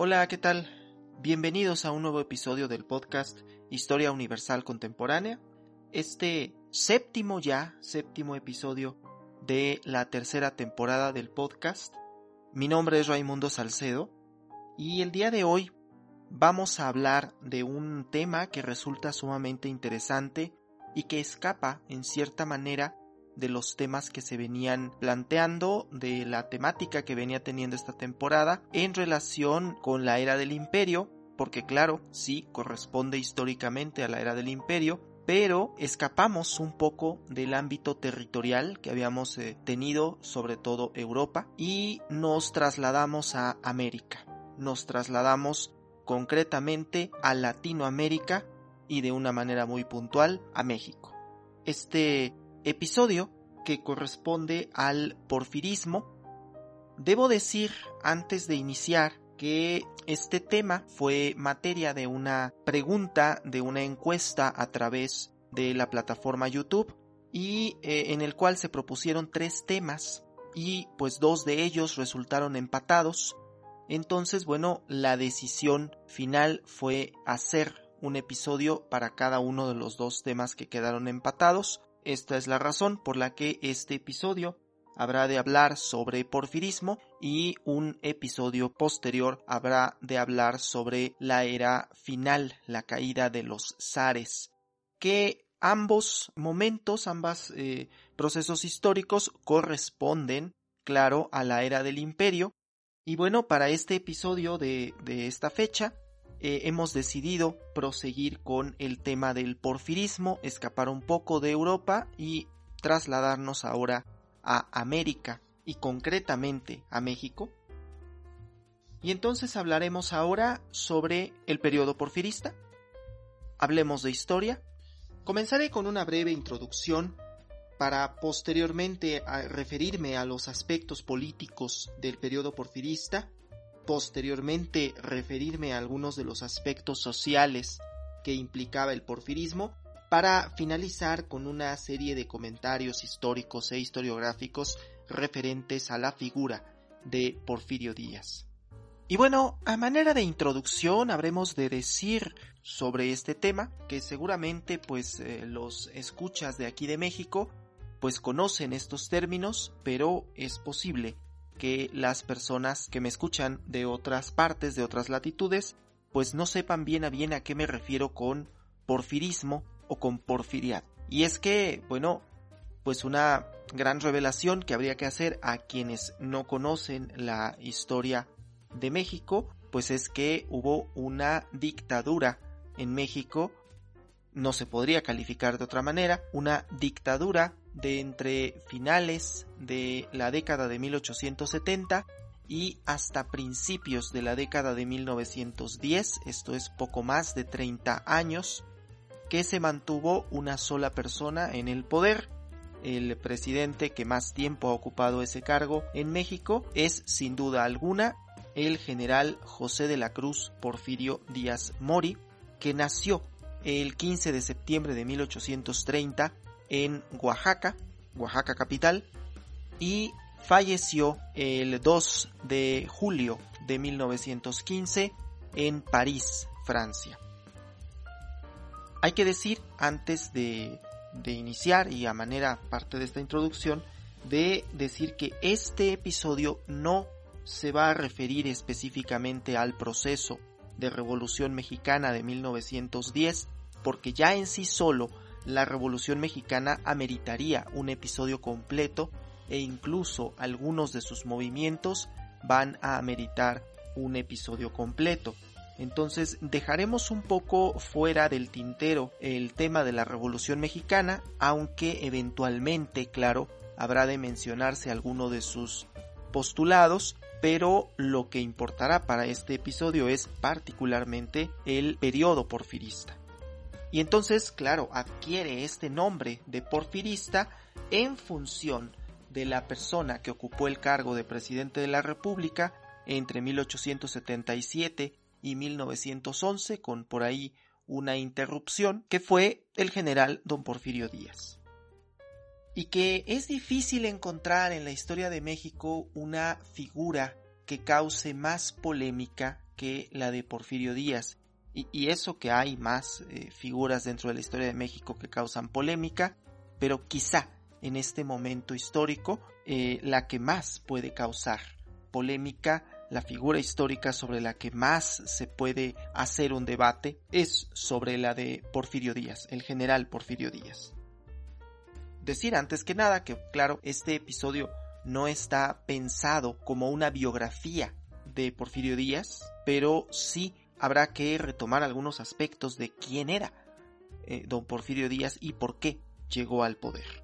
Hola, ¿qué tal? Bienvenidos a un nuevo episodio del podcast Historia Universal Contemporánea. Este séptimo ya, séptimo episodio de la tercera temporada del podcast. Mi nombre es Raimundo Salcedo y el día de hoy vamos a hablar de un tema que resulta sumamente interesante y que escapa en cierta manera de los temas que se venían planteando, de la temática que venía teniendo esta temporada en relación con la era del imperio, porque claro, sí corresponde históricamente a la era del imperio, pero escapamos un poco del ámbito territorial que habíamos eh, tenido, sobre todo Europa, y nos trasladamos a América. Nos trasladamos concretamente a Latinoamérica y de una manera muy puntual a México. Este episodio que corresponde al porfirismo. Debo decir antes de iniciar que este tema fue materia de una pregunta, de una encuesta a través de la plataforma YouTube y eh, en el cual se propusieron tres temas y pues dos de ellos resultaron empatados. Entonces, bueno, la decisión final fue hacer un episodio para cada uno de los dos temas que quedaron empatados. Esta es la razón por la que este episodio habrá de hablar sobre porfirismo y un episodio posterior habrá de hablar sobre la era final, la caída de los zares, que ambos momentos, ambos eh, procesos históricos corresponden, claro, a la era del imperio. Y bueno, para este episodio de, de esta fecha eh, hemos decidido proseguir con el tema del porfirismo, escapar un poco de Europa y trasladarnos ahora a América y concretamente a México. Y entonces hablaremos ahora sobre el periodo porfirista. Hablemos de historia. Comenzaré con una breve introducción para posteriormente referirme a los aspectos políticos del periodo porfirista posteriormente referirme a algunos de los aspectos sociales que implicaba el porfirismo, para finalizar con una serie de comentarios históricos e historiográficos referentes a la figura de Porfirio Díaz. Y bueno, a manera de introducción habremos de decir sobre este tema que seguramente pues eh, los escuchas de aquí de México pues conocen estos términos, pero es posible que las personas que me escuchan de otras partes, de otras latitudes, pues no sepan bien a bien a qué me refiero con porfirismo o con porfiriad. Y es que, bueno, pues una gran revelación que habría que hacer a quienes no conocen la historia de México, pues es que hubo una dictadura en México, no se podría calificar de otra manera, una dictadura de entre finales de la década de 1870 y hasta principios de la década de 1910, esto es poco más de 30 años, que se mantuvo una sola persona en el poder. El presidente que más tiempo ha ocupado ese cargo en México es sin duda alguna el general José de la Cruz Porfirio Díaz Mori, que nació el 15 de septiembre de 1830 en Oaxaca, Oaxaca capital, y falleció el 2 de julio de 1915 en París, Francia. Hay que decir, antes de, de iniciar y a manera parte de esta introducción, de decir que este episodio no se va a referir específicamente al proceso de Revolución Mexicana de 1910, porque ya en sí solo la Revolución Mexicana ameritaría un episodio completo e incluso algunos de sus movimientos van a ameritar un episodio completo. Entonces dejaremos un poco fuera del tintero el tema de la Revolución Mexicana, aunque eventualmente, claro, habrá de mencionarse alguno de sus postulados, pero lo que importará para este episodio es particularmente el periodo porfirista. Y entonces, claro, adquiere este nombre de porfirista en función de la persona que ocupó el cargo de presidente de la República entre 1877 y 1911, con por ahí una interrupción, que fue el general don Porfirio Díaz. Y que es difícil encontrar en la historia de México una figura que cause más polémica que la de Porfirio Díaz. Y, eso que hay más eh, figuras dentro de la historia de México que causan polémica, pero quizá en este momento histórico eh, la que más puede causar polémica, la figura histórica sobre la que más se puede hacer un debate es sobre la de Porfirio Díaz, el general Porfirio Díaz. Decir antes que nada que, claro, este episodio no está pensado como una biografía de Porfirio Díaz, pero sí habrá que retomar algunos aspectos de quién era eh, don Porfirio Díaz y por qué llegó al poder.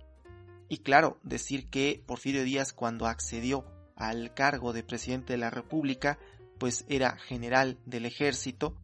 Y claro, decir que Porfirio Díaz cuando accedió al cargo de presidente de la República, pues era general del ejército,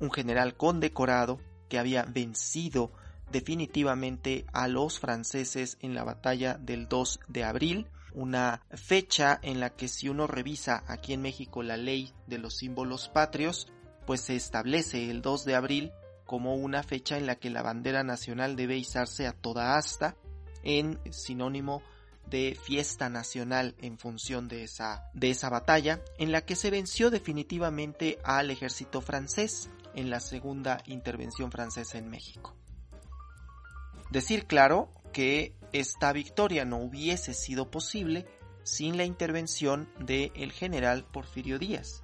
un general condecorado que había vencido definitivamente a los franceses en la batalla del 2 de abril, una fecha en la que si uno revisa aquí en México la ley de los símbolos patrios, pues se establece el 2 de abril como una fecha en la que la bandera nacional debe izarse a toda asta en sinónimo de fiesta nacional en función de esa, de esa batalla, en la que se venció definitivamente al ejército francés en la segunda intervención francesa en México. Decir claro que esta victoria no hubiese sido posible sin la intervención del general Porfirio Díaz.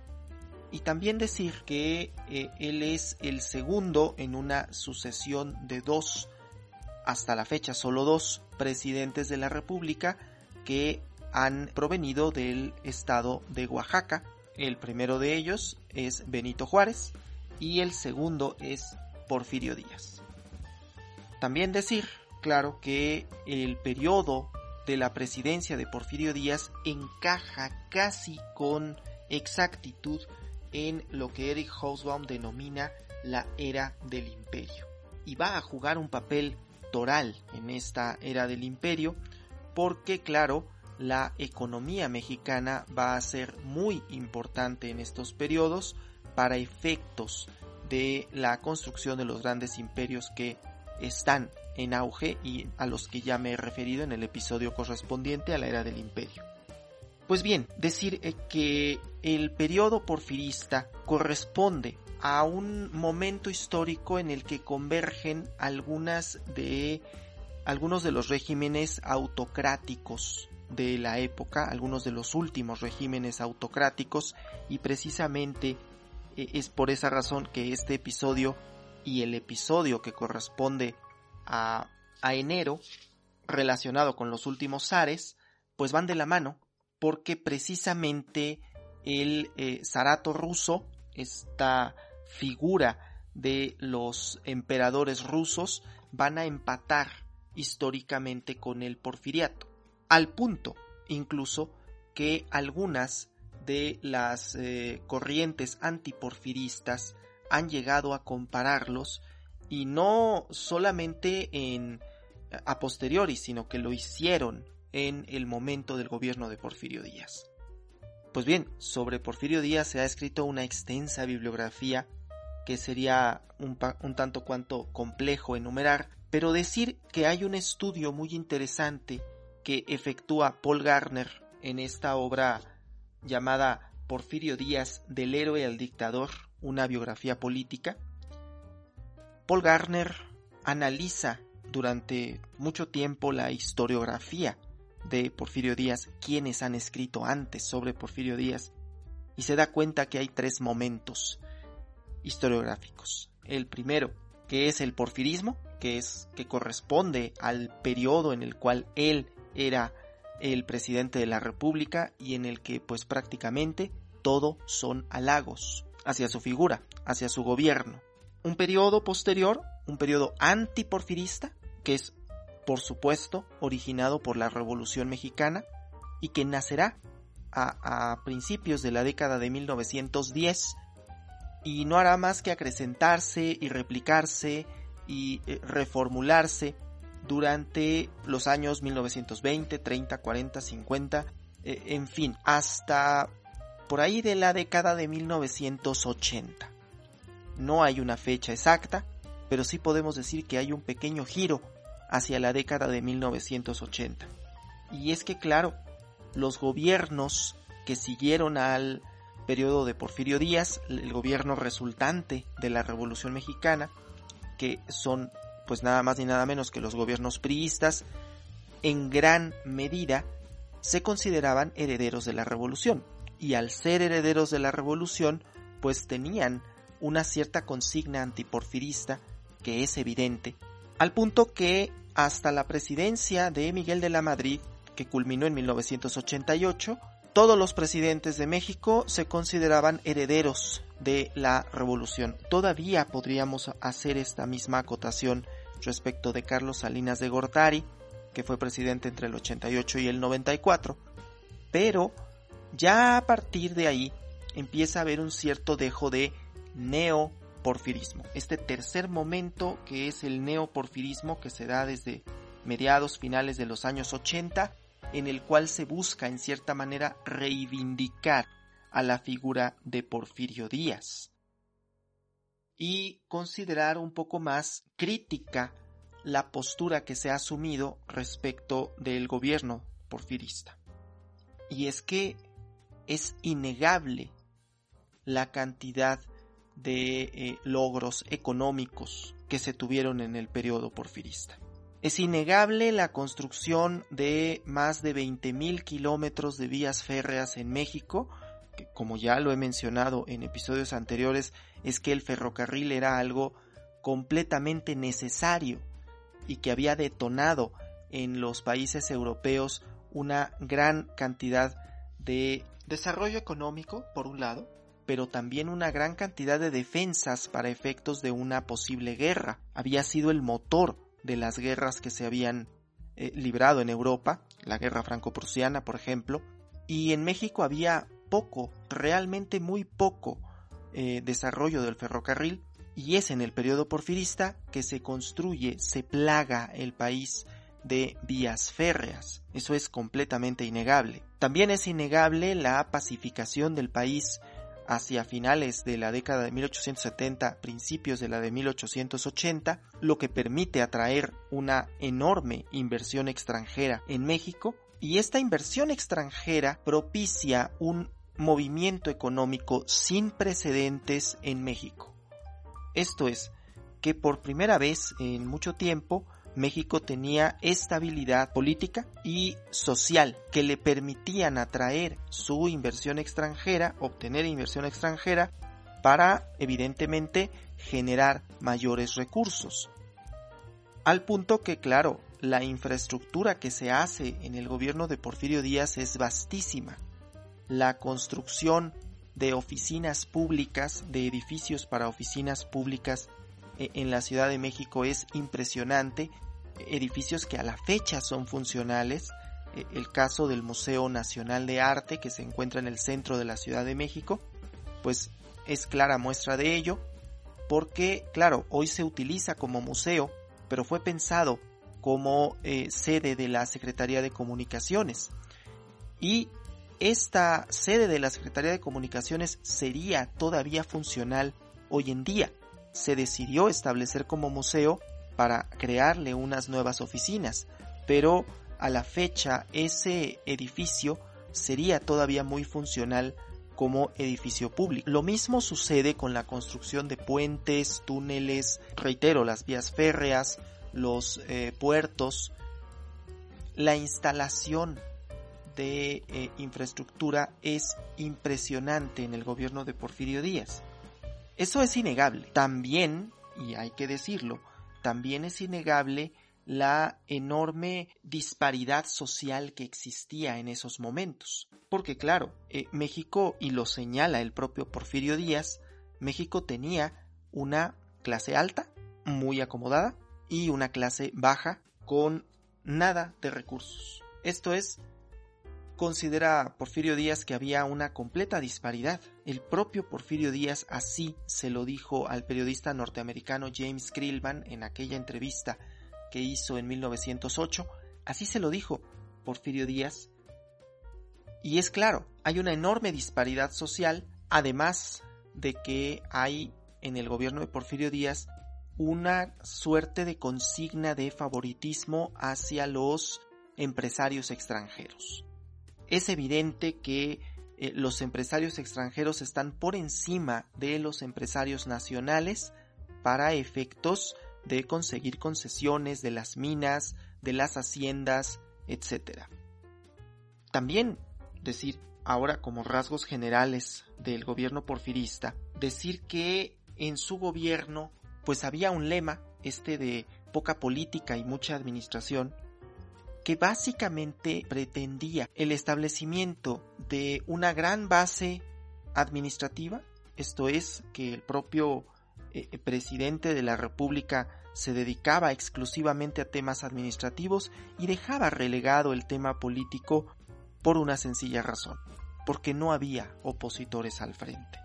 Y también decir que eh, él es el segundo en una sucesión de dos, hasta la fecha solo dos, presidentes de la República que han provenido del estado de Oaxaca. El primero de ellos es Benito Juárez y el segundo es Porfirio Díaz. También decir, claro, que el periodo de la presidencia de Porfirio Díaz encaja casi con exactitud en lo que Eric Hobsbawm denomina la era del imperio. Y va a jugar un papel toral en esta era del imperio porque claro, la economía mexicana va a ser muy importante en estos periodos para efectos de la construcción de los grandes imperios que están en auge y a los que ya me he referido en el episodio correspondiente a la era del imperio. Pues bien, decir eh, que el periodo porfirista corresponde a un momento histórico en el que convergen algunas de algunos de los regímenes autocráticos de la época, algunos de los últimos regímenes autocráticos y precisamente eh, es por esa razón que este episodio y el episodio que corresponde a, enero relacionado con los últimos zares pues van de la mano porque precisamente el eh, zarato ruso, esta figura de los emperadores rusos, van a empatar históricamente con el porfiriato, al punto incluso que algunas de las eh, corrientes antiporfiristas han llegado a compararlos y no solamente en a posteriori, sino que lo hicieron en el momento del gobierno de Porfirio Díaz. Pues bien, sobre Porfirio Díaz se ha escrito una extensa bibliografía que sería un, un tanto cuanto complejo enumerar, pero decir que hay un estudio muy interesante que efectúa Paul Garner en esta obra llamada Porfirio Díaz del héroe al dictador, una biografía política, Paul Garner analiza durante mucho tiempo la historiografía de Porfirio Díaz, quienes han escrito antes sobre Porfirio Díaz, y se da cuenta que hay tres momentos historiográficos. El primero, que es el porfirismo, que es que corresponde al periodo en el cual él era el presidente de la República y en el que pues prácticamente todo son halagos hacia su figura, hacia su gobierno. Un periodo posterior, un periodo antiporfirista, que es por supuesto originado por la Revolución Mexicana y que nacerá a, a principios de la década de 1910 y no hará más que acrecentarse y replicarse y eh, reformularse durante los años 1920, 30, 40, 50, en fin, hasta por ahí de la década de 1980. No hay una fecha exacta, pero sí podemos decir que hay un pequeño giro hacia la década de 1980. Y es que claro, los gobiernos que siguieron al periodo de Porfirio Díaz, el gobierno resultante de la Revolución Mexicana, que son pues nada más ni nada menos que los gobiernos priistas, en gran medida se consideraban herederos de la revolución. Y al ser herederos de la revolución, pues tenían una cierta consigna antiporfirista que es evidente, al punto que hasta la presidencia de Miguel de la Madrid, que culminó en 1988, todos los presidentes de México se consideraban herederos de la revolución. Todavía podríamos hacer esta misma acotación respecto de Carlos Salinas de Gortari, que fue presidente entre el 88 y el 94, pero ya a partir de ahí empieza a haber un cierto dejo de neoporfirismo. Este tercer momento que es el neoporfirismo que se da desde mediados finales de los años 80, en el cual se busca en cierta manera reivindicar a la figura de Porfirio Díaz y considerar un poco más crítica la postura que se ha asumido respecto del gobierno porfirista. Y es que es innegable la cantidad de eh, logros económicos que se tuvieron en el periodo porfirista. Es innegable la construcción de más de 20.000 kilómetros de vías férreas en México, que como ya lo he mencionado en episodios anteriores, es que el ferrocarril era algo completamente necesario y que había detonado en los países europeos una gran cantidad de desarrollo económico, por un lado, pero también una gran cantidad de defensas para efectos de una posible guerra. Había sido el motor de las guerras que se habían eh, librado en Europa, la guerra franco-prusiana, por ejemplo, y en México había poco, realmente muy poco eh, desarrollo del ferrocarril, y es en el periodo porfirista que se construye, se plaga el país de vías férreas. Eso es completamente innegable. También es innegable la pacificación del país hacia finales de la década de 1870, principios de la de 1880, lo que permite atraer una enorme inversión extranjera en México y esta inversión extranjera propicia un movimiento económico sin precedentes en México. Esto es, que por primera vez en mucho tiempo México tenía estabilidad política y social que le permitían atraer su inversión extranjera, obtener inversión extranjera para evidentemente generar mayores recursos. Al punto que, claro, la infraestructura que se hace en el gobierno de Porfirio Díaz es vastísima. La construcción de oficinas públicas, de edificios para oficinas públicas e, en la Ciudad de México es impresionante, edificios que a la fecha son funcionales, e, el caso del Museo Nacional de Arte que se encuentra en el centro de la Ciudad de México, pues es clara muestra de ello, porque claro, hoy se utiliza como museo, pero fue pensado como eh, sede de la Secretaría de Comunicaciones. Y esta sede de la Secretaría de Comunicaciones sería todavía funcional hoy en día. Se decidió establecer como museo para crearle unas nuevas oficinas, pero a la fecha ese edificio sería todavía muy funcional como edificio público. Lo mismo sucede con la construcción de puentes, túneles, reitero, las vías férreas, los eh, puertos, la instalación de eh, infraestructura es impresionante en el gobierno de Porfirio Díaz. Eso es innegable. También, y hay que decirlo, también es innegable la enorme disparidad social que existía en esos momentos. Porque claro, eh, México, y lo señala el propio Porfirio Díaz, México tenía una clase alta, muy acomodada, y una clase baja con nada de recursos. Esto es considera Porfirio Díaz que había una completa disparidad. El propio Porfirio Díaz así se lo dijo al periodista norteamericano James Krillman en aquella entrevista que hizo en 1908. Así se lo dijo Porfirio Díaz. Y es claro, hay una enorme disparidad social, además de que hay en el gobierno de Porfirio Díaz una suerte de consigna de favoritismo hacia los empresarios extranjeros es evidente que eh, los empresarios extranjeros están por encima de los empresarios nacionales para efectos de conseguir concesiones de las minas, de las haciendas, etc. También decir ahora como rasgos generales del gobierno porfirista, decir que en su gobierno pues había un lema, este de poca política y mucha administración, que básicamente pretendía el establecimiento de una gran base administrativa, esto es, que el propio eh, presidente de la República se dedicaba exclusivamente a temas administrativos y dejaba relegado el tema político por una sencilla razón, porque no había opositores al frente.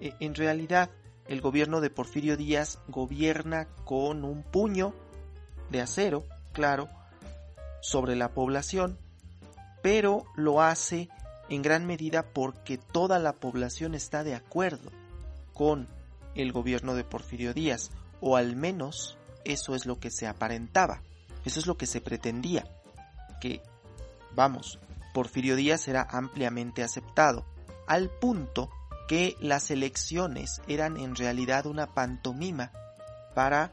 E, en realidad, el gobierno de Porfirio Díaz gobierna con un puño de acero, claro, sobre la población, pero lo hace en gran medida porque toda la población está de acuerdo con el gobierno de Porfirio Díaz, o al menos eso es lo que se aparentaba, eso es lo que se pretendía, que, vamos, Porfirio Díaz era ampliamente aceptado, al punto que las elecciones eran en realidad una pantomima para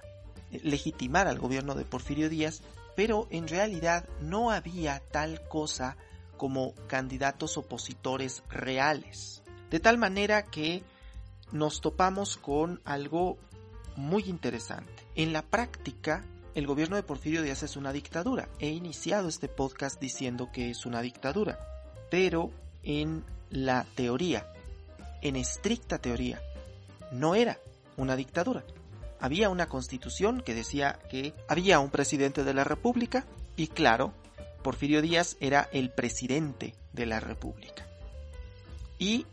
legitimar al gobierno de Porfirio Díaz pero en realidad no había tal cosa como candidatos opositores reales. De tal manera que nos topamos con algo muy interesante. En la práctica, el gobierno de Porfirio Díaz es una dictadura. He iniciado este podcast diciendo que es una dictadura, pero en la teoría, en estricta teoría, no era una dictadura había una constitución que decía que había un presidente de la República y claro, Porfirio Díaz era el presidente de la República. Y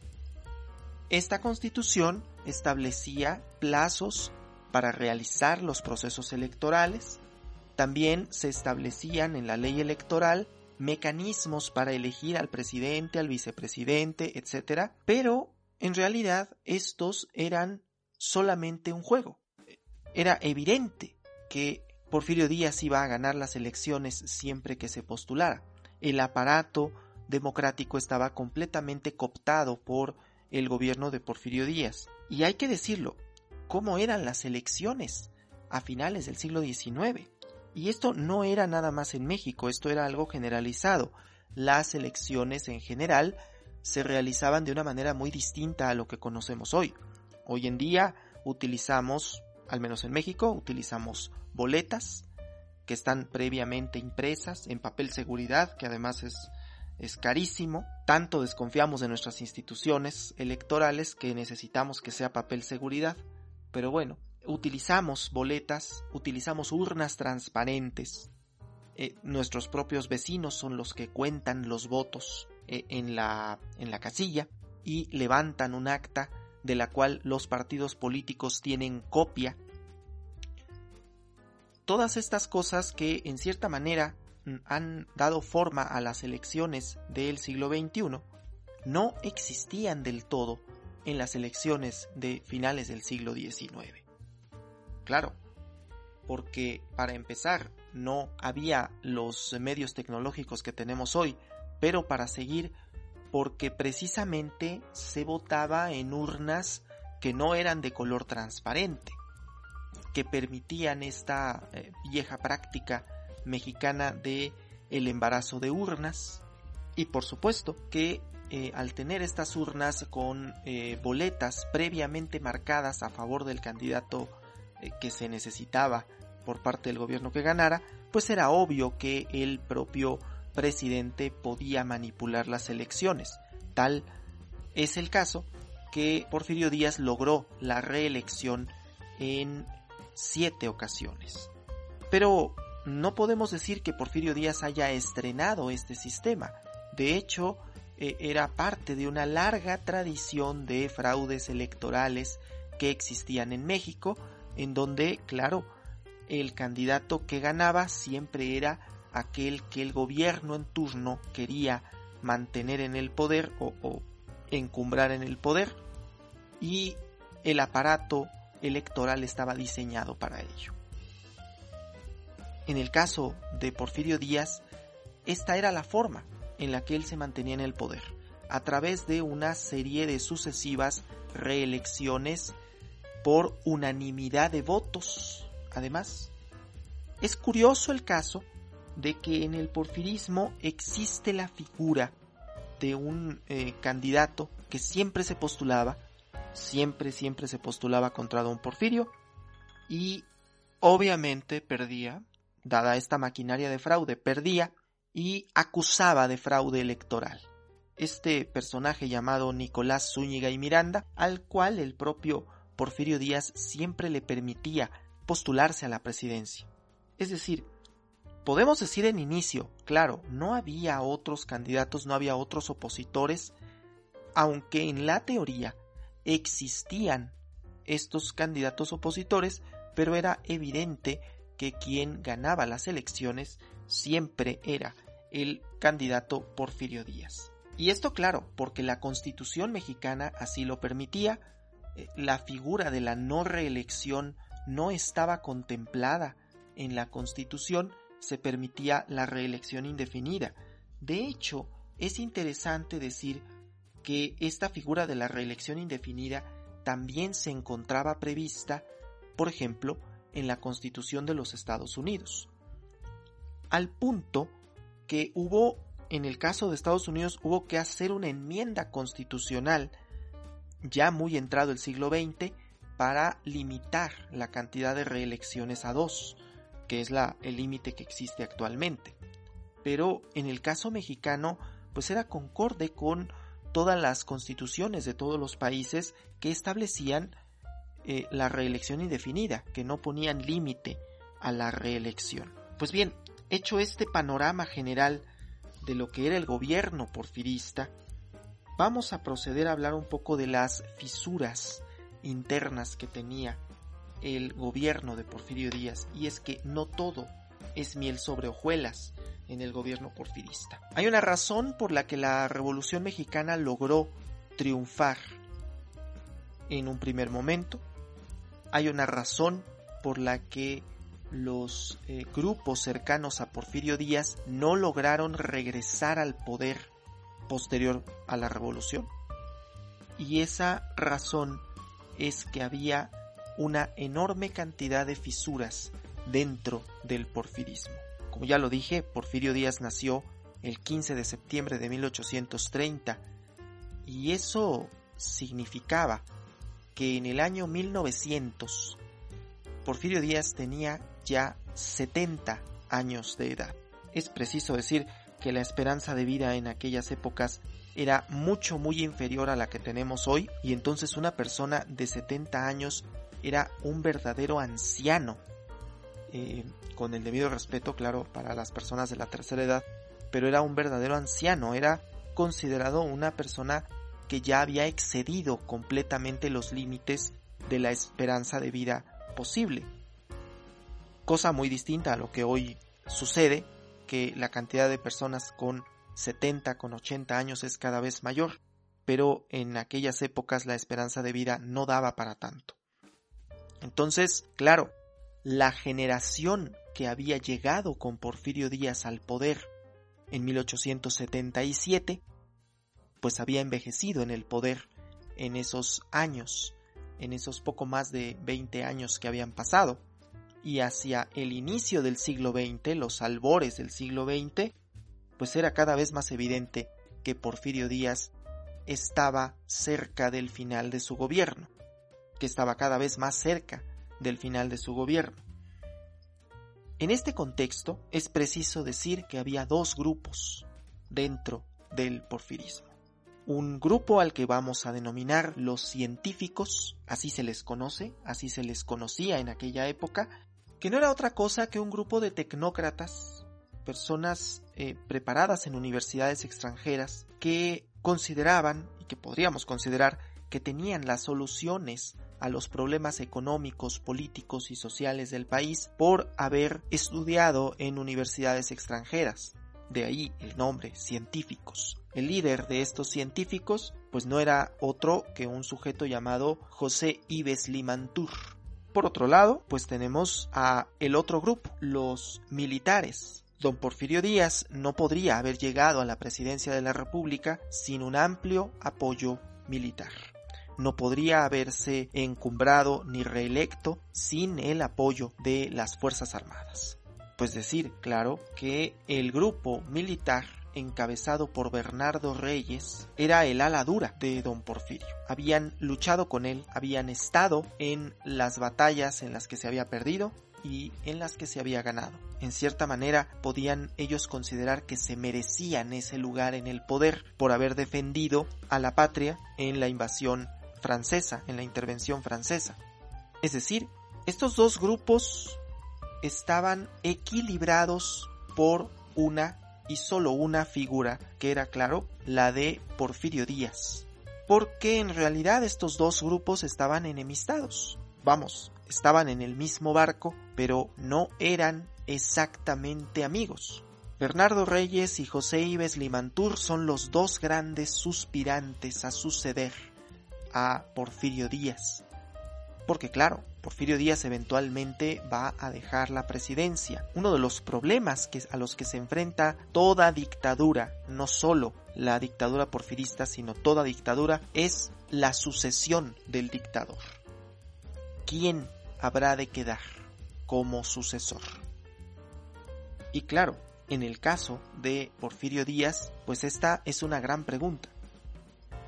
esta constitución establecía plazos para realizar los procesos electorales, también se establecían en la ley electoral mecanismos para elegir al presidente, al vicepresidente, etc. Pero en realidad estos eran solamente un juego. Era evidente que Porfirio Díaz iba a ganar las elecciones siempre que se postulara. El aparato democrático estaba completamente cooptado por el gobierno de Porfirio Díaz. Y hay que decirlo, ¿cómo eran las elecciones a finales del siglo XIX? Y esto no era nada más en México, esto era algo generalizado. Las elecciones en general se realizaban de una manera muy distinta a lo que conocemos hoy. Hoy en día utilizamos al menos en México, utilizamos boletas que están previamente impresas en papel seguridad, que además es, es carísimo. Tanto desconfiamos de nuestras instituciones electorales que necesitamos que sea papel seguridad. Pero bueno, utilizamos boletas, utilizamos urnas transparentes. Eh, nuestros propios vecinos son los que cuentan los votos eh, en, la, en la casilla y levantan un acta de la cual los partidos políticos tienen copia. Todas estas cosas que en cierta manera mm, han dado forma a las elecciones del siglo XXI no existían del todo en las elecciones de finales del siglo XIX. Claro, porque para empezar no había los medios tecnológicos que tenemos hoy, pero para seguir porque precisamente se votaba en urnas que no eran de color transparente, que permitían esta eh, vieja práctica mexicana de el embarazo de urnas. Y por supuesto que eh, al tener estas urnas con eh, boletas previamente marcadas a favor del candidato que se necesitaba por parte del gobierno que ganara, pues era obvio que el propio presidente podía manipular las elecciones. Tal es el caso que Porfirio Díaz logró la reelección en siete ocasiones. Pero no podemos decir que Porfirio Díaz haya estrenado este sistema. De hecho, eh, era parte de una larga tradición de fraudes electorales que existían en México, en donde, claro, el candidato que ganaba siempre era aquel que el gobierno en turno quería mantener en el poder o, encumbrar en el poder y el aparato electoral estaba diseñado para ello. En el caso de Porfirio Díaz, esta era la forma en la que él se mantenía en el poder, a través de una serie de sucesivas reelecciones por unanimidad de votos. Además, es curioso el caso de que en el porfirismo existe la figura de un eh, candidato que siempre se postulaba, siempre, siempre se postulaba contra don Porfirio y obviamente perdía, dada esta maquinaria de fraude, perdía y acusaba de fraude electoral. Este personaje llamado Nicolás Zúñiga y Miranda, al cual el propio Porfirio Díaz siempre le permitía postularse a la presidencia. Es decir, podemos decir en inicio, claro, no había otros candidatos, no había otros opositores, aunque en la teoría existían estos candidatos opositores, pero era evidente que quien ganaba las elecciones siempre era el candidato Porfirio Díaz. Y esto claro, porque la constitución mexicana así lo permitía, eh, la figura de la no reelección no estaba contemplada en la constitución, se permitía la reelección indefinida. De hecho, es interesante decir que esta figura de la reelección indefinida también se encontraba prevista, por ejemplo, en la Constitución de los Estados Unidos. Al punto que hubo, en el caso de Estados Unidos, hubo que hacer una enmienda constitucional, ya muy entrado el siglo XX, para limitar la cantidad de reelecciones a dos, que es la, el límite que existe actualmente. Pero en el caso mexicano, pues era concorde con todas las constituciones de todos los países que establecían eh, la reelección indefinida, que no ponían límite a la reelección. Pues bien, hecho este panorama general de lo que era el gobierno porfirista, vamos a proceder a hablar un poco de las fisuras internas que tenía el gobierno de Porfirio Díaz, y es que no todo es miel sobre hojuelas en el gobierno porfirista. Hay una razón por la que la Revolución Mexicana logró triunfar en un primer momento. Hay una razón por la que los eh, grupos cercanos a Porfirio Díaz no lograron regresar al poder posterior a la revolución. Y esa razón es que había una enorme cantidad de fisuras dentro del porfirismo. Como ya lo dije, Porfirio Díaz nació el 15 de septiembre de 1830 y eso significaba que en el año 1900 Porfirio Díaz tenía ya 70 años de edad. Es preciso decir que la esperanza de vida en aquellas épocas era mucho muy inferior a la que tenemos hoy y entonces una persona de 70 años era un verdadero anciano. Eh, con el debido respeto, claro, para las personas de la tercera edad, pero era un verdadero anciano, era considerado una persona que ya había excedido completamente los límites de la esperanza de vida posible. Cosa muy distinta a lo que hoy sucede, que la cantidad de personas con 70, con 80 años es cada vez mayor, pero en aquellas épocas la esperanza de vida no daba para tanto. Entonces, claro, la generación que había llegado con Porfirio Díaz al poder en 1877, pues había envejecido en el poder en esos años, en esos poco más de 20 años que habían pasado. Y hacia el inicio del siglo XX, los albores del siglo XX, pues era cada vez más evidente que Porfirio Díaz estaba cerca del final de su gobierno estaba cada vez más cerca del final de su gobierno. En este contexto es preciso decir que había dos grupos dentro del porfirismo. Un grupo al que vamos a denominar los científicos, así se les conoce, así se les conocía en aquella época, que no era otra cosa que un grupo de tecnócratas, personas eh, preparadas en universidades extranjeras, que consideraban, y que podríamos considerar, que tenían las soluciones a los problemas económicos, políticos y sociales del país por haber estudiado en universidades extranjeras. De ahí el nombre, científicos. El líder de estos científicos pues no era otro que un sujeto llamado José Ives Limantur. Por otro lado, pues tenemos a el otro grupo, los militares, Don Porfirio Díaz no podría haber llegado a la presidencia de la República sin un amplio apoyo militar. No podría haberse encumbrado ni reelecto sin el apoyo de las Fuerzas Armadas. Pues decir, claro, que el grupo militar encabezado por Bernardo Reyes, era el ala dura de don Porfirio. Habían luchado con él, habían estado en las batallas en las que se había perdido y en las que se había ganado. En cierta manera podían ellos considerar que se merecían ese lugar en el poder por haber defendido a la patria en la invasión francesa, en la intervención francesa. Es decir, estos dos grupos estaban equilibrados por una y solo una figura, que era claro, la de Porfirio Díaz. Porque en realidad estos dos grupos estaban enemistados. Vamos, estaban en el mismo barco, pero no eran exactamente amigos. Bernardo Reyes y José Ives Limantur son los dos grandes suspirantes a suceder a Porfirio Díaz. Porque claro, Porfirio Díaz eventualmente va a dejar la presidencia. Uno de los problemas que, a los que se enfrenta toda dictadura, no solo la dictadura porfirista, sino toda dictadura, es la sucesión del dictador. ¿Quién habrá de quedar como sucesor? Y claro, en el caso de Porfirio Díaz, pues esta es una gran pregunta.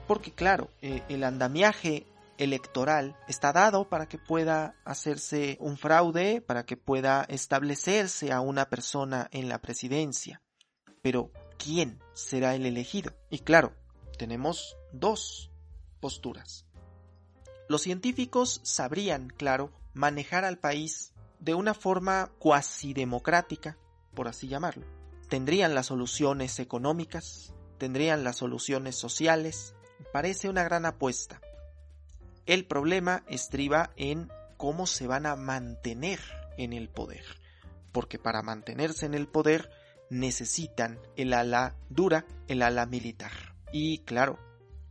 Porque claro, eh, el andamiaje electoral está dado para que pueda hacerse un fraude, para que pueda establecerse a una persona en la presidencia. Pero, ¿quién será el elegido? Y claro, tenemos dos posturas. Los científicos sabrían, claro, manejar al país de una forma cuasi democrática, por así llamarlo. Tendrían las soluciones económicas, tendrían las soluciones sociales. Parece una gran apuesta, el problema estriba en cómo se van a mantener en el poder, porque para mantenerse en el poder necesitan el ala dura, el ala militar. Y claro,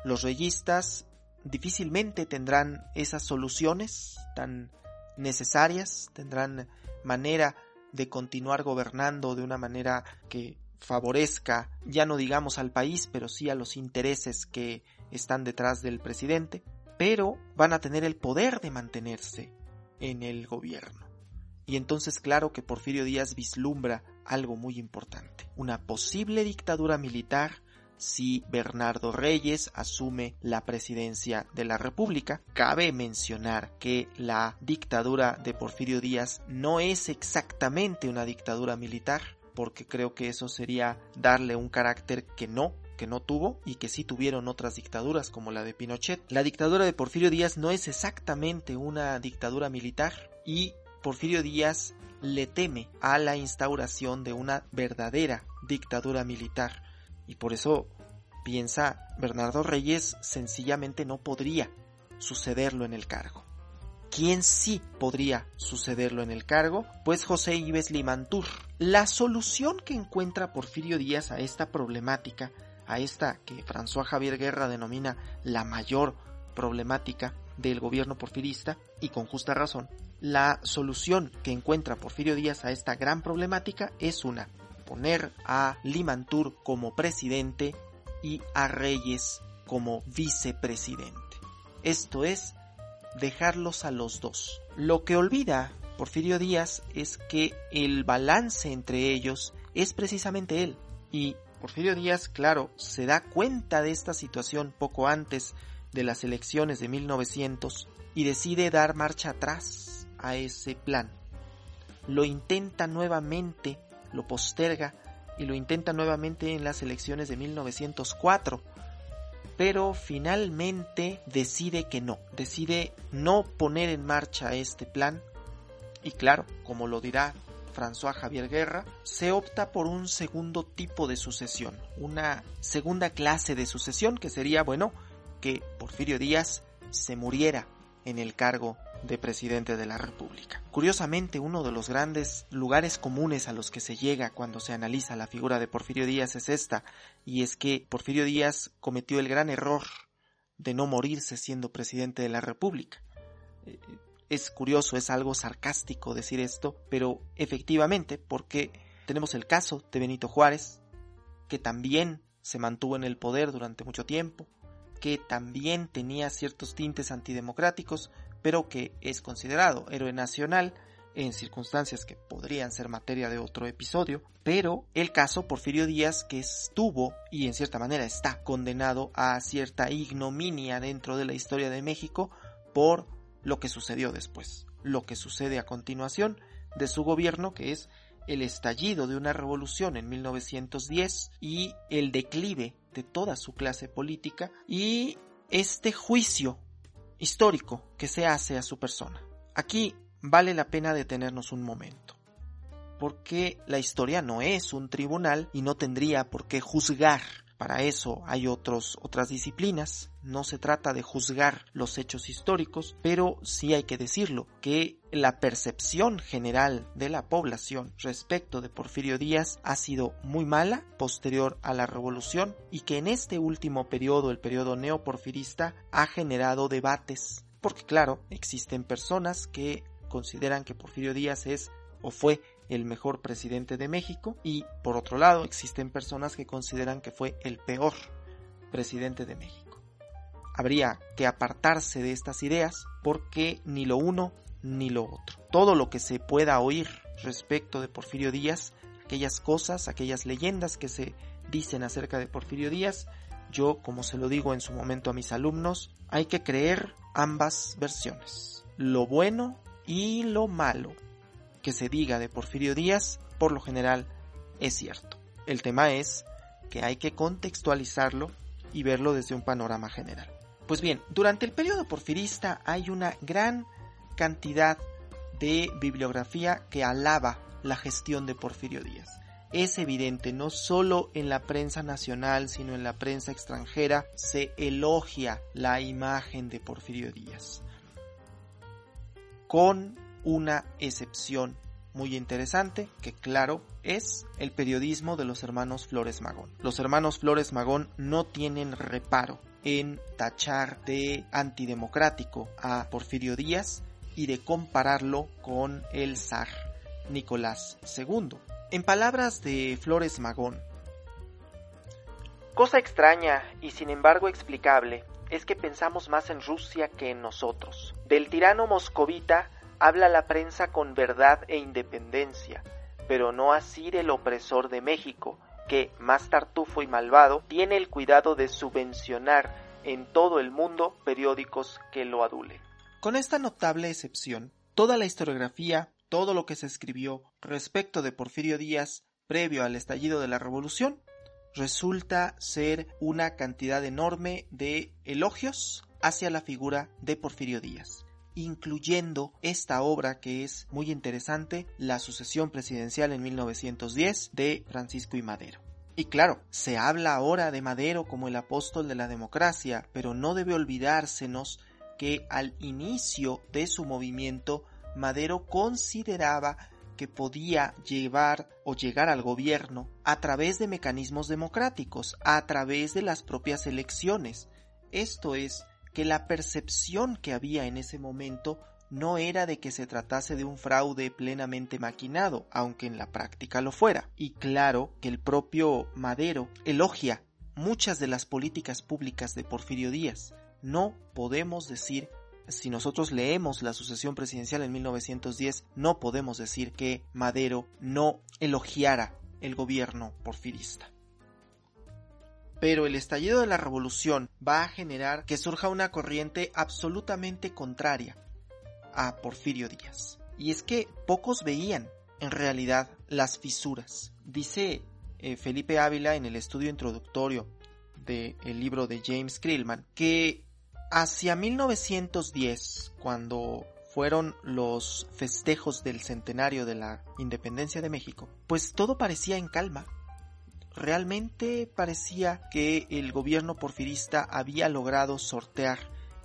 los reyistas difícilmente tendrán esas soluciones tan necesarias, tendrán manera de continuar gobernando de una manera que favorezca, ya no digamos al país, pero sí a los intereses que están detrás del presidente pero van a tener el poder de mantenerse en el gobierno. Y entonces claro que Porfirio Díaz vislumbra algo muy importante, una posible dictadura militar si Bernardo Reyes asume la presidencia de la República. Cabe mencionar que la dictadura de Porfirio Díaz no es exactamente una dictadura militar, porque creo que eso sería darle un carácter que no que no tuvo y que sí tuvieron otras dictaduras como la de Pinochet. La dictadura de Porfirio Díaz no es exactamente una dictadura militar y Porfirio Díaz le teme a la instauración de una verdadera dictadura militar y por eso piensa Bernardo Reyes sencillamente no podría sucederlo en el cargo. ¿Quién sí podría sucederlo en el cargo? Pues José Ives Limantur. La solución que encuentra Porfirio Díaz a esta problemática a esta que François Javier Guerra denomina la mayor problemática del gobierno porfirista, y con justa razón, la solución que encuentra Porfirio Díaz a esta gran problemática es una, poner a Limantur como presidente y a Reyes como vicepresidente. Esto es, dejarlos a los dos. Lo que olvida Porfirio Díaz es que el balance entre ellos es precisamente él, y Porfirio Díaz, claro, se da cuenta de esta situación poco antes de las elecciones de 1900 y decide dar marcha atrás a ese plan. Lo intenta nuevamente, lo posterga y lo intenta nuevamente en las elecciones de 1904, pero finalmente decide que no, decide no poner en marcha este plan. Y claro, como lo dirá François Javier Guerra, se opta por un segundo tipo de sucesión, una segunda clase de sucesión que sería, bueno, que Porfirio Díaz se muriera en el cargo de presidente de la República. Curiosamente, uno de los grandes lugares comunes a los que se llega cuando se analiza la figura de Porfirio Díaz es esta, y es que Porfirio Díaz cometió el gran error de no morirse siendo presidente de la República. Eh, es curioso, es algo sarcástico decir esto, pero efectivamente, porque Tenemos el caso de Benito Juárez, que también se mantuvo en el poder durante mucho tiempo, que también tenía ciertos tintes antidemocráticos, pero que es considerado héroe nacional en circunstancias que podrían ser materia de otro episodio, pero el caso Porfirio Díaz que estuvo y en cierta manera está condenado a cierta ignominia dentro de la historia de México por lo que sucedió después, lo que sucede a continuación de su gobierno que es el estallido de una revolución en 1910 y el declive de toda su clase política y este juicio histórico que se hace a su persona. Aquí vale la pena detenernos un momento, porque la historia no es un tribunal y no tendría por qué juzgar para eso hay otros, otras disciplinas. No se trata de juzgar los hechos históricos, pero sí hay que decirlo, que la percepción general de la población respecto de Porfirio Díaz ha sido muy mala posterior a la revolución y que en este último periodo, el periodo neoporfirista, ha generado debates. Porque claro, existen personas que consideran que Porfirio Díaz es o fue el mejor presidente de México y por otro lado existen personas que consideran que fue el peor presidente de México. Habría que apartarse de estas ideas porque ni lo uno ni lo otro. Todo lo que se pueda oír respecto de Porfirio Díaz, aquellas cosas, aquellas leyendas que se dicen acerca de Porfirio Díaz, yo, como se lo digo en su momento a mis alumnos, hay que creer ambas versiones, lo bueno y lo malo que se diga de Porfirio Díaz, por lo general, es cierto. El tema es que hay que contextualizarlo y verlo desde un panorama general. Pues bien, durante el periodo porfirista hay una gran cantidad de bibliografía que alaba la gestión de Porfirio Díaz. Es evidente, no solo en la prensa nacional, sino en la prensa extranjera, se elogia la imagen de Porfirio Díaz. Con una excepción muy interesante, que claro es el periodismo de los hermanos Flores Magón. Los hermanos Flores Magón no tienen reparo en tachar de antidemocrático a Porfirio Díaz y de compararlo con el zar Nicolás II. En palabras de Flores Magón, Cosa extraña y sin embargo explicable es que pensamos más en Rusia que en nosotros. Del tirano moscovita habla la prensa con verdad e independencia, pero no así del opresor de México, que, más tartufo y malvado, tiene el cuidado de subvencionar en todo el mundo periódicos que lo adulen. Con esta notable excepción, toda la historiografía, todo lo que se escribió respecto de Porfirio Díaz previo al estallido de la Revolución, resulta ser una cantidad enorme de elogios hacia la figura de Porfirio Díaz incluyendo esta obra que es muy interesante, La sucesión presidencial en 1910 de Francisco y Madero. Y claro, se habla ahora de Madero como el apóstol de la democracia, pero no debe olvidársenos que al inicio de su movimiento Madero consideraba que podía llevar o llegar al gobierno a través de mecanismos democráticos, a través de las propias elecciones. Esto es, que la percepción que había en ese momento no era de que se tratase de un fraude plenamente maquinado, aunque en la práctica lo fuera. Y claro que el propio Madero elogia muchas de las políticas públicas de Porfirio Díaz. No podemos decir, si nosotros leemos la sucesión presidencial en 1910, no podemos decir que Madero no elogiara el gobierno porfirista. Pero el estallido de la revolución va a generar que surja una corriente absolutamente contraria a Porfirio Díaz. Y es que pocos veían en realidad las fisuras. Dice eh, Felipe Ávila en el estudio introductorio del libro de James Krillman que hacia 1910, cuando fueron los festejos del centenario de la independencia de México, pues todo parecía en calma realmente parecía que el gobierno porfirista había logrado sortear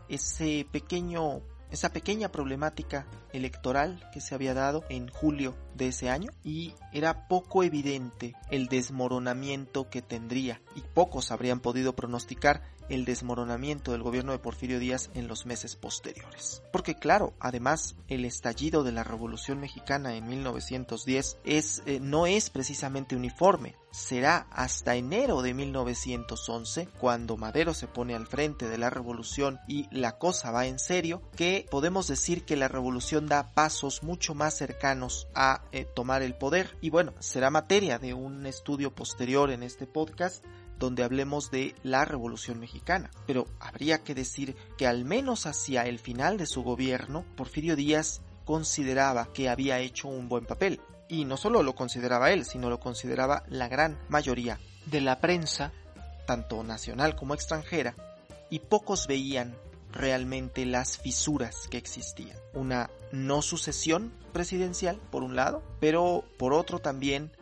ese pequeño esa pequeña problemática electoral que se había dado en julio de ese año y era poco evidente el desmoronamiento que tendría y pocos habrían podido pronosticar el desmoronamiento del gobierno de Porfirio Díaz en los meses posteriores. Porque claro, además el estallido de la Revolución Mexicana en 1910 es, eh, no es precisamente uniforme. Será hasta enero de 1911, cuando Madero se pone al frente de la revolución y la cosa va en serio, que podemos decir que la revolución da pasos mucho más cercanos a eh, tomar el poder. Y bueno, será materia de un estudio posterior en este podcast donde hablemos de la Revolución Mexicana. Pero habría que decir que al menos hacia el final de su gobierno, Porfirio Díaz consideraba que había hecho un buen papel. Y no solo lo consideraba él, sino lo consideraba la gran mayoría de la prensa, tanto nacional como extranjera, y pocos veían realmente las fisuras que existían. Una no sucesión presidencial, por un lado, pero por otro también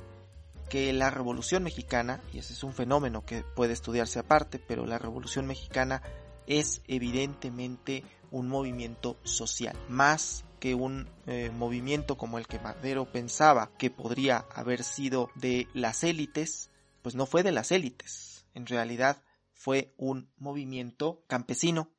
que la Revolución Mexicana, y ese es un fenómeno que puede estudiarse aparte, pero la Revolución Mexicana es evidentemente un movimiento social, más que un eh, movimiento como el que Madero pensaba que podría haber sido de las élites, pues no fue de las élites, en realidad fue un movimiento campesino,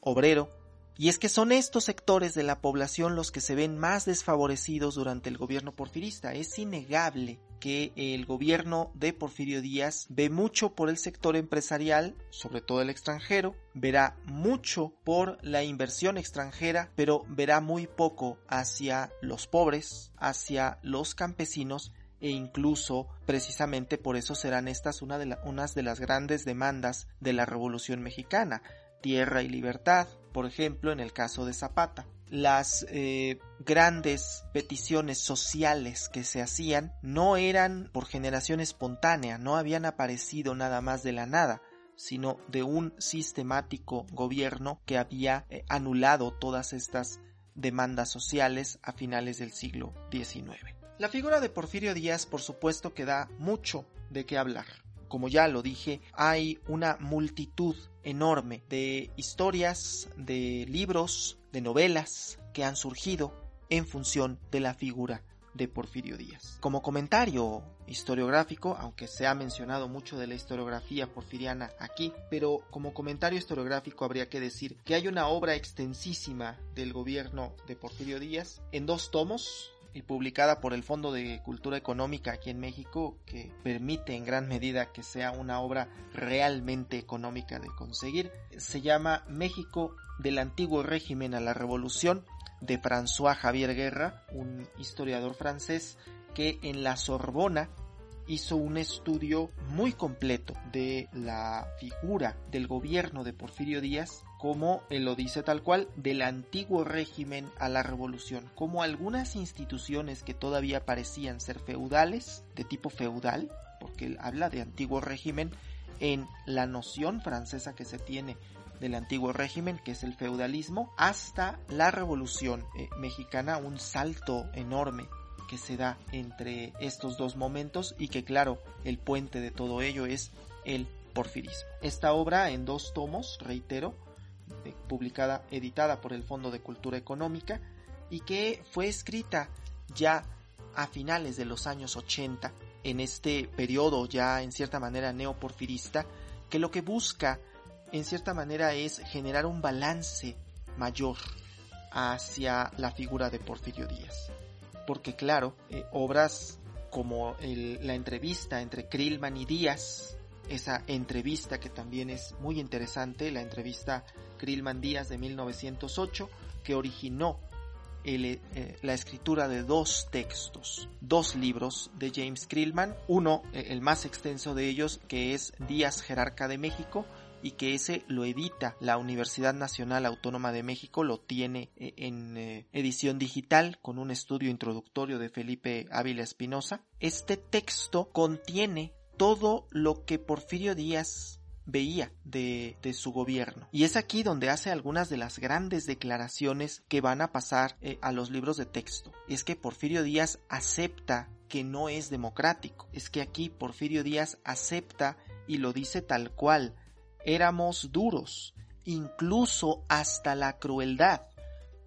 obrero, y es que son estos sectores de la población los que se ven más desfavorecidos durante el gobierno porfirista. Es innegable que el gobierno de Porfirio Díaz ve mucho por el sector empresarial, sobre todo el extranjero, verá mucho por la inversión extranjera, pero verá muy poco hacia los pobres, hacia los campesinos e incluso precisamente por eso serán estas una de unas de las grandes demandas de la Revolución Mexicana, tierra y libertad, por ejemplo, en el caso de Zapata. Las eh, grandes peticiones sociales que se hacían no eran por generación espontánea, no habían aparecido nada más de la nada, sino de un sistemático gobierno que había eh, anulado todas estas demandas sociales a finales del siglo XIX. La figura de Porfirio Díaz, por supuesto, que da mucho de qué hablar como ya lo dije, hay una multitud enorme de historias, de libros, de novelas que han surgido en función de la figura de Porfirio Díaz. Como comentario historiográfico, aunque se ha mencionado mucho de la historiografía porfiriana aquí, pero como comentario historiográfico habría que decir que hay una obra extensísima del gobierno de Porfirio Díaz en dos tomos, y publicada por el Fondo de Cultura Económica aquí en México, que permite en gran medida que sea una obra realmente económica de conseguir. Se llama México del antiguo régimen a la revolución de François Javier Guerra, un historiador francés que en la Sorbona hizo un estudio muy completo de la figura del gobierno de Porfirio Díaz como él lo dice tal cual, del antiguo régimen a la revolución, como algunas instituciones que todavía parecían ser feudales, de tipo feudal, porque él habla de antiguo régimen en la noción francesa que se tiene del antiguo régimen, que es el feudalismo, hasta la revolución eh, mexicana, un salto enorme que se da entre estos dos momentos y que claro, el puente de todo ello es el porfirismo. Esta obra en dos tomos, reitero, publicada, editada por el Fondo de Cultura Económica y que fue escrita ya a finales de los años 80 en este periodo ya en cierta manera neoporfirista que lo que busca en cierta manera es generar un balance mayor hacia la figura de Porfirio Díaz. Porque claro, eh, obras como la entrevista entre Krillman y Díaz, esa entrevista que también es muy interesante, la entrevista Krillman Díaz de 1908, que originó eh, la escritura de dos textos, dos libros de James Krillman, uno, eh, el más extenso de ellos, que es Díaz Jerarca de México, y que ese lo edita la Universidad Nacional Autónoma de México, lo tiene eh, en edición digital con un estudio introductorio de Felipe Ávila Espinosa. Este texto contiene todo lo que Porfirio Díaz veía de, su gobierno. Y es aquí donde hace algunas de las grandes declaraciones que van a pasar eh, a los libros de texto. Es que Porfirio Díaz acepta que no es democrático. Es que aquí Porfirio Díaz acepta y lo dice tal cual. Éramos duros, incluso hasta la crueldad.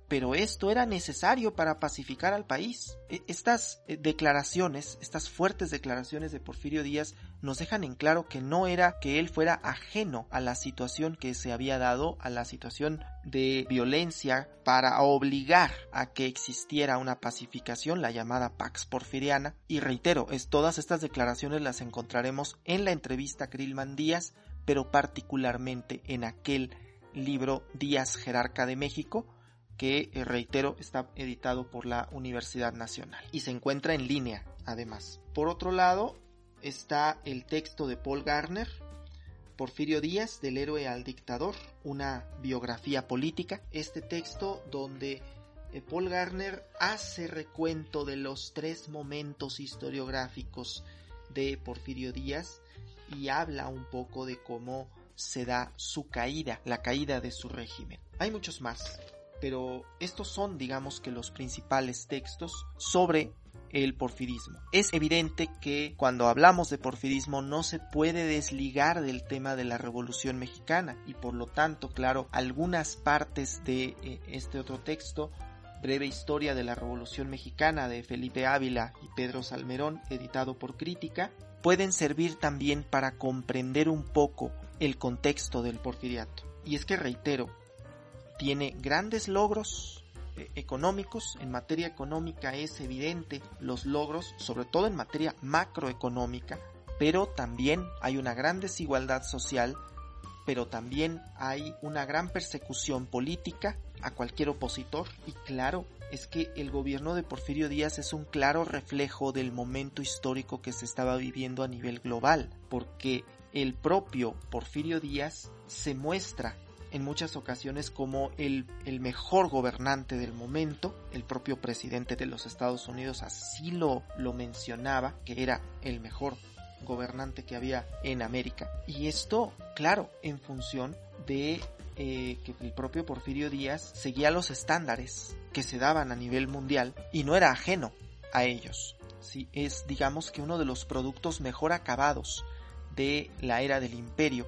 Pero esto era necesario para pacificar al país. E, estas eh, declaraciones, estas fuertes declaraciones de Porfirio Díaz nos dejan en claro que no era que él fuera ajeno a la situación que se había dado, a la situación de violencia para obligar a que existiera una pacificación, la llamada Pax Porfiriana. Y reitero, es, todas estas declaraciones las encontraremos en la entrevista Krillman Díaz, pero particularmente en aquel libro Díaz Jerarca de México, que, eh, reitero, está editado por la Universidad Nacional y se encuentra en línea, además. Por otro lado, está el texto de Paul Garner, Porfirio Díaz, del héroe al dictador, una biografía política. Este texto donde eh, Paul Garner hace recuento de los tres momentos historiográficos de Porfirio Díaz y habla un poco de cómo se da su caída, la caída de su régimen. Hay muchos más, pero estos son, digamos que, los principales textos sobre el porfirismo. Es evidente que cuando hablamos de porfirismo no se puede desligar del tema de la Revolución Mexicana y por lo tanto, claro, algunas partes de eh, este otro texto Breve Historia de la Revolución Mexicana de Felipe Ávila y Pedro Salmerón, editado por Crítica, pueden servir también para comprender un poco el contexto del porfiriato. Y es que reitero, tiene grandes logros eh, económicos, en materia económica es evidente los logros, sobre todo en materia macroeconómica, pero también hay una gran desigualdad social, pero también hay una gran persecución política a cualquier opositor. Y claro, es que el gobierno de Porfirio Díaz es un claro reflejo del momento histórico que se estaba viviendo a nivel global, porque el propio Porfirio Díaz se muestra en muchas ocasiones como el, el, mejor gobernante del momento. El propio presidente de los Estados Unidos así lo, lo mencionaba, que era el mejor gobernante que había en América. Y esto, claro, en función de eh, que el propio Porfirio Díaz seguía los estándares que se daban a nivel mundial y no era ajeno a ellos. Sí, es digamos que uno de los productos mejor acabados de la era del imperio,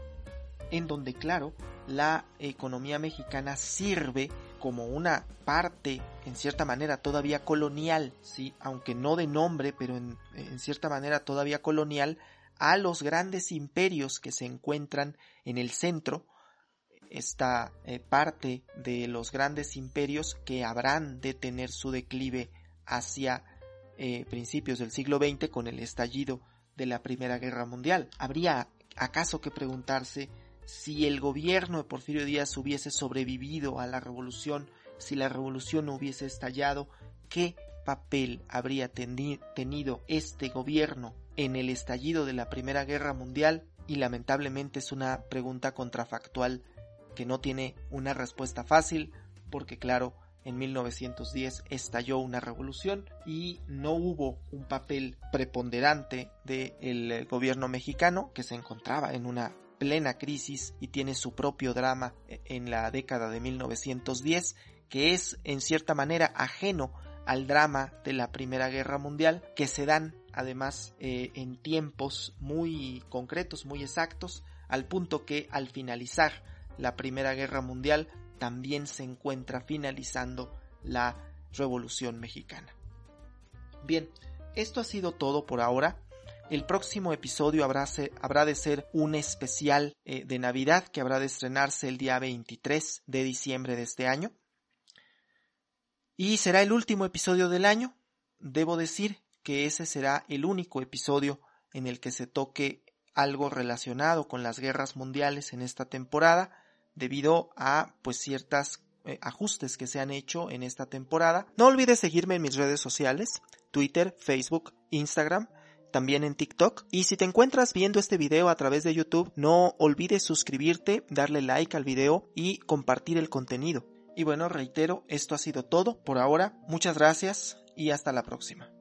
en donde claro, la economía mexicana sirve como una parte, en cierta manera, todavía colonial, ¿sí? aunque no de nombre, pero en, cierta manera todavía colonial, a los grandes imperios que se encuentran en el centro, esta eh, parte de los grandes imperios que habrán de tener su declive hacia eh, principios del siglo XX con el estallido de la Primera Guerra Mundial. Habría acaso que preguntarse si el gobierno de Porfirio Díaz hubiese sobrevivido a la revolución, si la revolución no hubiese estallado, ¿qué papel habría tenido este gobierno en el estallido de la Primera Guerra Mundial? Y lamentablemente es una pregunta contrafactual que no tiene una respuesta fácil, porque claro, en 1910 estalló una revolución y no hubo un papel preponderante del gobierno mexicano que se encontraba en una plena crisis y tiene su propio drama en la década de 1910, que es en cierta manera ajeno al drama de la Primera Guerra Mundial, que se dan además eh, en tiempos muy concretos, muy exactos, al punto que al finalizar la Primera Guerra Mundial también se encuentra finalizando la Revolución Mexicana. Bien, esto ha sido todo por ahora. El próximo episodio habrá, de ser un especial eh, de Navidad que habrá de estrenarse el día 23 de diciembre de este año. Y será el último episodio del año. Debo decir que ese será el único episodio en el que se toque algo relacionado con las guerras mundiales en esta temporada, debido a pues ciertas eh, ajustes que se han hecho en esta temporada. No olvides seguirme en mis redes sociales, Twitter, Facebook, Instagram también en TikTok. Y si te encuentras viendo este video a través de YouTube, no olvides suscribirte, darle like al video y compartir el contenido. Y bueno, reitero, esto ha sido todo por ahora. Muchas gracias y hasta la próxima.